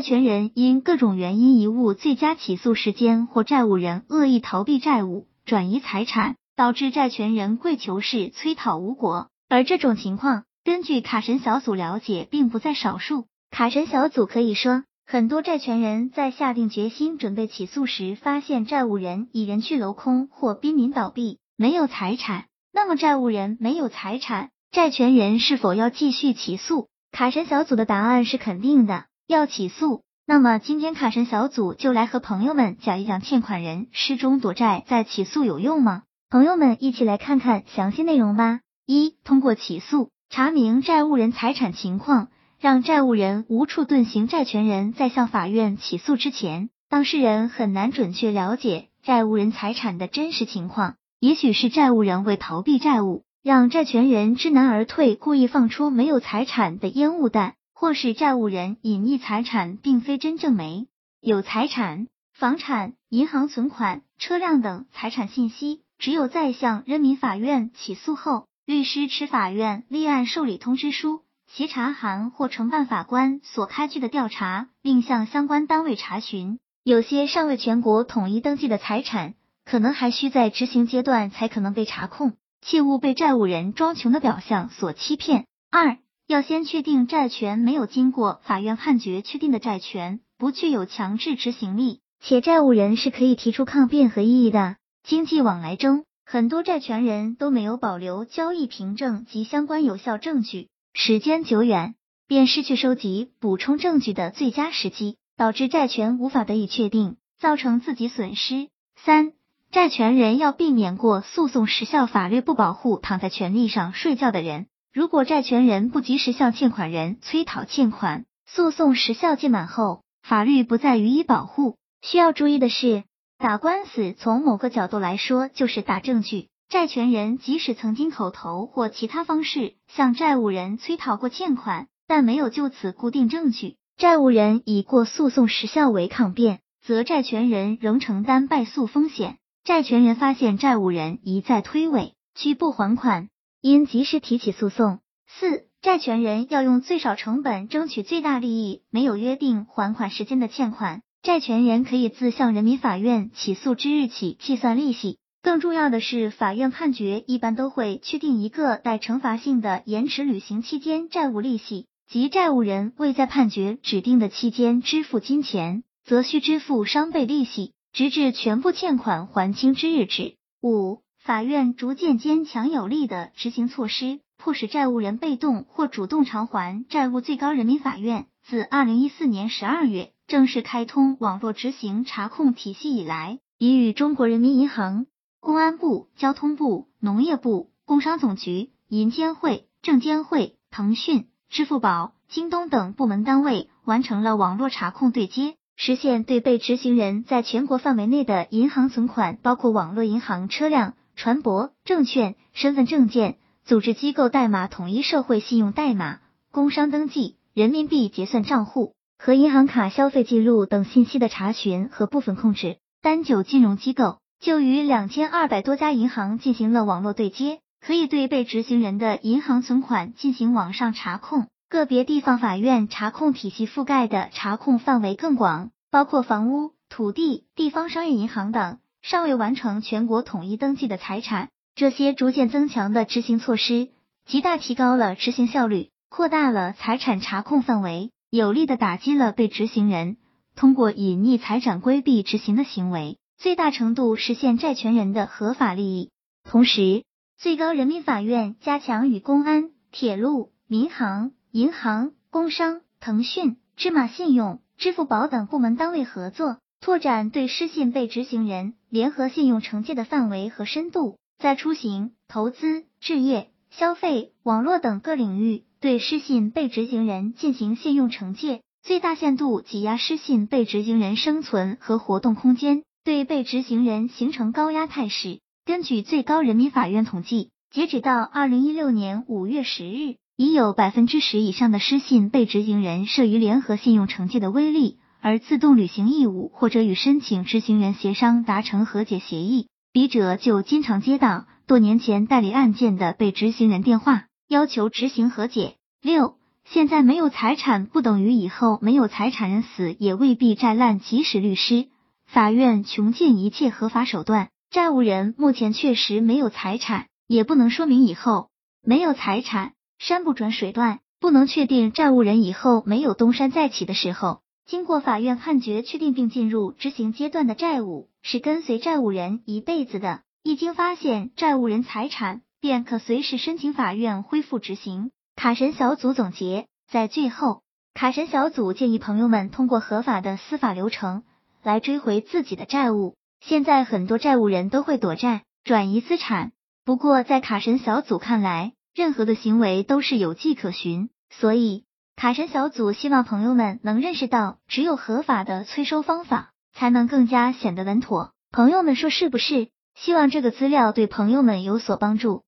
债权人因各种原因贻误最佳起诉时间，或债务人恶意逃避债务、转移财产，导致债权人跪求式催讨无果。而这种情况，根据卡神小组了解，并不在少数。卡神小组可以说，很多债权人在下定决心准备起诉时，发现债务人已人去楼空或濒临倒闭，没有财产。那么，债务人没有财产，债权人是否要继续起诉？卡神小组的答案是肯定的。要起诉，那么今天卡神小组就来和朋友们讲一讲欠款人失踪躲债再起诉有用吗？朋友们一起来看看详细内容吧。一、通过起诉查明债务人财产情况，让债务人无处遁形。债权人在向法院起诉之前，当事人很难准确了解债务人财产的真实情况，也许是债务人为逃避债务，让债权人知难而退，故意放出没有财产的烟雾弹。或是债务人隐匿财产，并非真正没有财产，房产、银行存款、车辆等财产信息，只有在向人民法院起诉后，律师持法院立案受理通知书、协查函或承办法官所开具的调查，并向相关单位查询。有些尚未全国统一登记的财产，可能还需在执行阶段才可能被查控，切勿被债务人装穷的表象所欺骗。二。要先确定债权没有经过法院判决确定的债权不具有强制执行力，且债务人是可以提出抗辩和异议的。经济往来中，很多债权人都没有保留交易凭证及相关有效证据，时间久远便失去收集补充证据的最佳时机，导致债权无法得以确定，造成自己损失。三、债权人要避免过诉讼时效，法律不保护躺在权利上睡觉的人。如果债权人不及时向欠款人催讨欠款，诉讼时效届满后，法律不再予以保护。需要注意的是，打官司从某个角度来说就是打证据。债权人即使曾经口头或其他方式向债务人催讨过欠款，但没有就此固定证据，债务人以过诉讼时效为抗辩，则债权人仍承担败诉风险。债权人发现债务人一再推诿，拒不还款。应及时提起诉讼。四、债权人要用最少成本争取最大利益。没有约定还款时间的欠款，债权人可以自向人民法院起诉之日起计算利息。更重要的是，法院判决一般都会确定一个带惩罚性的延迟履行期间债务利息，即债务人未在判决指定的期间支付金钱，则需支付双倍利息，直至全部欠款还清之日止。五。法院逐渐坚强有力的执行措施，迫使债务人被动或主动偿还债务。最高人民法院自二零一四年十二月正式开通网络执行查控体系以来，已与中国人民银行、公安部、交通部、农业部、工商总局、银监会、证监会、腾讯、支付宝、京东等部门单位完成了网络查控对接。实现对被执行人在全国范围内的银行存款，包括网络银行、车辆。船舶、证券、身份证件、组织机构代码、统一社会信用代码、工商登记、人民币结算账户和银行卡消费记录等信息的查询和部分控制。单九金融机构就与两千二百多家银行进行了网络对接，可以对被执行人的银行存款进行网上查控。个别地方法院查控体系覆盖的查控范围更广，包括房屋、土地、地方商业银行等。尚未完成全国统一登记的财产，这些逐渐增强的执行措施，极大提高了执行效率，扩大了财产查控范围，有力的打击了被执行人通过隐匿财产规避执行的行为，最大程度实现债权人的合法利益。同时，最高人民法院加强与公安、铁路、民航、银行、工商、腾讯、芝麻信用、支付宝等部门单位合作。拓展对失信被执行人联合信用惩戒的范围和深度，在出行、投资、置业、消费、网络等各领域对失信被执行人进行信用惩戒，最大限度挤压失信被执行人生存和活动空间，对被执行人形成高压态势。根据最高人民法院统计，截止到二零一六年五月十日，已有百分之十以上的失信被执行人涉于联合信用惩戒的威力。而自动履行义务，或者与申请执行人协商达成和解协议，笔者就经常接到多年前代理案件的被执行人电话，要求执行和解。六、现在没有财产不等于以后没有财产，人死也未必债烂。即使律师、法院穷尽一切合法手段，债务人目前确实没有财产，也不能说明以后没有财产。山不转水断，不能确定债务人以后没有东山再起的时候。经过法院判决确定并进入执行阶段的债务，是跟随债务人一辈子的。一经发现债务人财产，便可随时申请法院恢复执行。卡神小组总结，在最后，卡神小组建议朋友们通过合法的司法流程来追回自己的债务。现在很多债务人都会躲债、转移资产，不过在卡神小组看来，任何的行为都是有迹可循，所以卡神小组希望朋友们能认识到，只有合法的催收方法，才能更加显得稳妥。朋友们说是不是？希望这个资料对朋友们有所帮助。